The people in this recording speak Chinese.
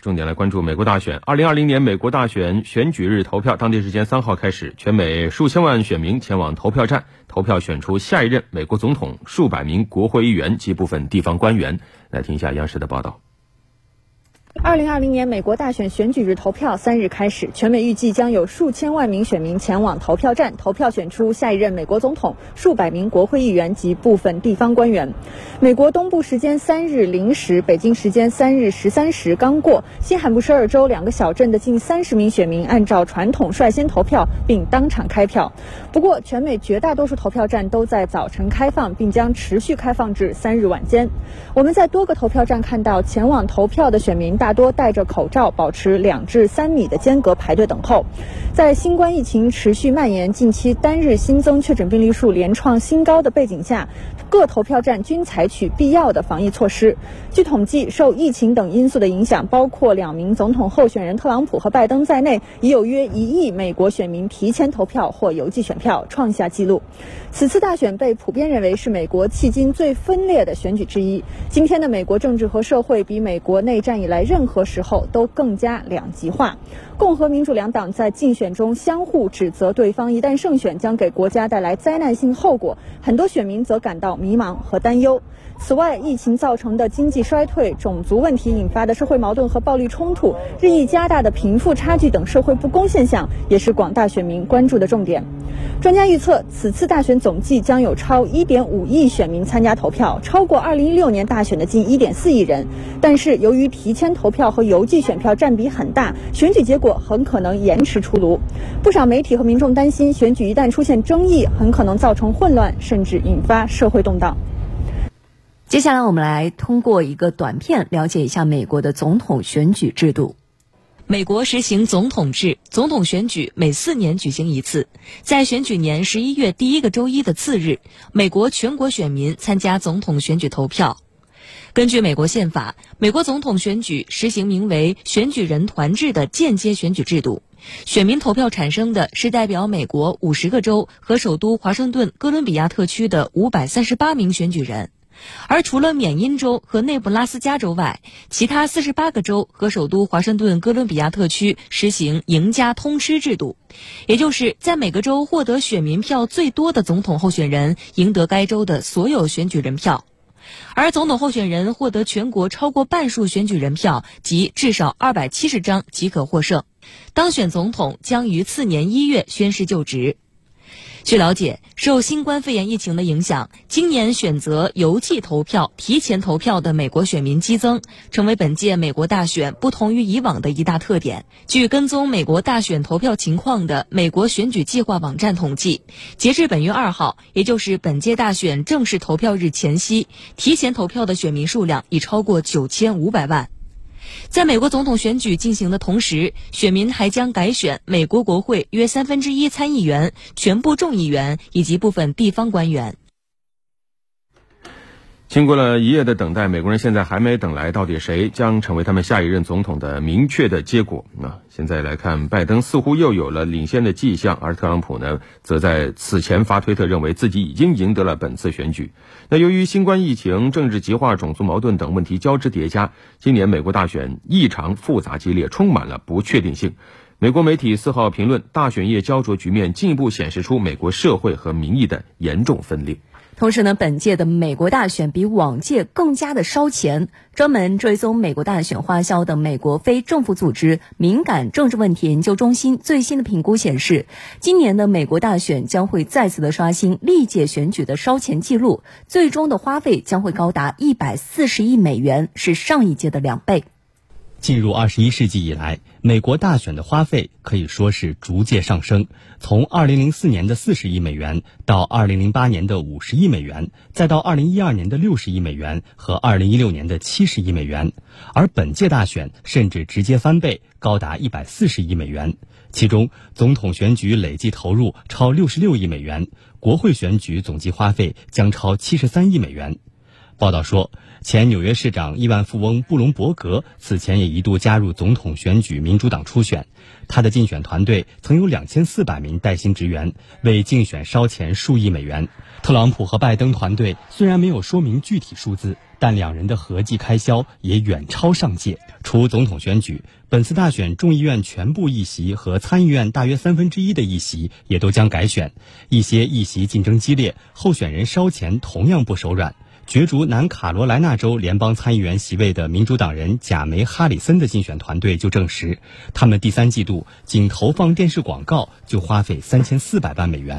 重点来关注美国大选。二零二零年美国大选选举日投票，当地时间三号开始，全美数千万选民前往投票站投票，选出下一任美国总统、数百名国会议员及部分地方官员。来听一下央视的报道。二零二零年美国大选选举日投票三日开始，全美预计将有数千万名选民前往投票站投票，选出下一任美国总统、数百名国会议员及部分地方官员。美国东部时间三日零时，北京时间三日十三时刚过，新罕布什尔州两个小镇的近三十名选民按照传统率先投票，并当场开票。不过，全美绝大多数投票站都在早晨开放，并将持续开放至三日晚间。我们在多个投票站看到前往投票的选民大。大多戴着口罩，保持两至三米的间隔排队等候。在新冠疫情持续蔓延、近期单日新增确诊病例数连创新高的背景下，各投票站均采取必要的防疫措施。据统计，受疫情等因素的影响，包括两名总统候选人特朗普和拜登在内，已有约一亿美国选民提前投票或邮寄选票，创下纪录。此次大选被普遍认为是美国迄今最分裂的选举之一。今天的美国政治和社会比美国内战以来任任何时候都更加两极化。共和民主两党在竞选中相互指责对方，一旦胜选将给国家带来灾难性后果。很多选民则感到迷茫和担忧。此外，疫情造成的经济衰退、种族问题引发的社会矛盾和暴力冲突、日益加大的贫富差距等社会不公现象，也是广大选民关注的重点。专家预测，此次大选总计将有超1.5亿选民参加投票，超过2016年大选的近1.4亿人。但是，由于提前投票和邮寄选票占比很大，选举结果很可能延迟出炉。不少媒体和民众担心，选举一旦出现争议，很可能造成混乱，甚至引发社会动荡。接下来，我们来通过一个短片了解一下美国的总统选举制度。美国实行总统制，总统选举每四年举行一次，在选举年十一月第一个周一的次日，美国全国选民参加总统选举投票。根据美国宪法，美国总统选举实行名为选举人团制的间接选举制度，选民投票产生的是代表美国五十个州和首都华盛顿哥伦比亚特区的五百三十八名选举人。而除了缅因州和内布拉斯加州外，其他四十八个州和首都华盛顿哥伦比亚特区实行赢家通吃制度，也就是在每个州获得选民票最多的总统候选人赢得该州的所有选举人票，而总统候选人获得全国超过半数选举人票及至少二百七十张即可获胜，当选总统将于次年一月宣誓就职。据了解，受新冠肺炎疫情的影响，今年选择邮寄投票、提前投票的美国选民激增，成为本届美国大选不同于以往的一大特点。据跟踪美国大选投票情况的美国选举计划网站统计，截至本月二号，也就是本届大选正式投票日前夕，提前投票的选民数量已超过九千五百万。在美国总统选举进行的同时，选民还将改选美国国会约三分之一参议员、全部众议员以及部分地方官员。经过了一夜的等待，美国人现在还没等来到底谁将成为他们下一任总统的明确的结果。那现在来看，拜登似乎又有了领先的迹象，而特朗普呢，则在此前发推特认为自己已经赢得了本次选举。那由于新冠疫情、政治极化、种族矛盾等问题交织叠加，今年美国大选异常复杂激烈，充满了不确定性。美国媒体四号评论，大选夜焦灼局面进一步显示出美国社会和民意的严重分裂。同时呢，本届的美国大选比往届更加的烧钱。专门追踪美国大选花销的美国非政府组织敏感政治问题研究中心最新的评估显示，今年的美国大选将会再次的刷新历届选举的烧钱记录，最终的花费将会高达一百四十亿美元，是上一届的两倍。进入二十一世纪以来，美国大选的花费可以说是逐渐上升。从二零零四年的四十亿美元，到二零零八年的五十亿美元，再到二零一二年的六十亿美元和二零一六年的七十亿美元。而本届大选甚至直接翻倍，高达一百四十亿美元。其中，总统选举累计投入超六十六亿美元，国会选举总计花费将超七十三亿美元。报道说，前纽约市长、亿万富翁布隆伯格此前也一度加入总统选举民主党初选，他的竞选团队曾有两千四百名带薪职员，为竞选烧钱数亿美元。特朗普和拜登团队虽然没有说明具体数字，但两人的合计开销也远超上届。除总统选举，本次大选众议院全部议席和参议院大约三分之一的议席也都将改选，一些议席竞争激烈，候选人烧钱同样不手软。角逐南卡罗来纳州联邦参议员席位的民主党人贾梅·哈里森的竞选团队就证实，他们第三季度仅投放电视广告就花费三千四百万美元。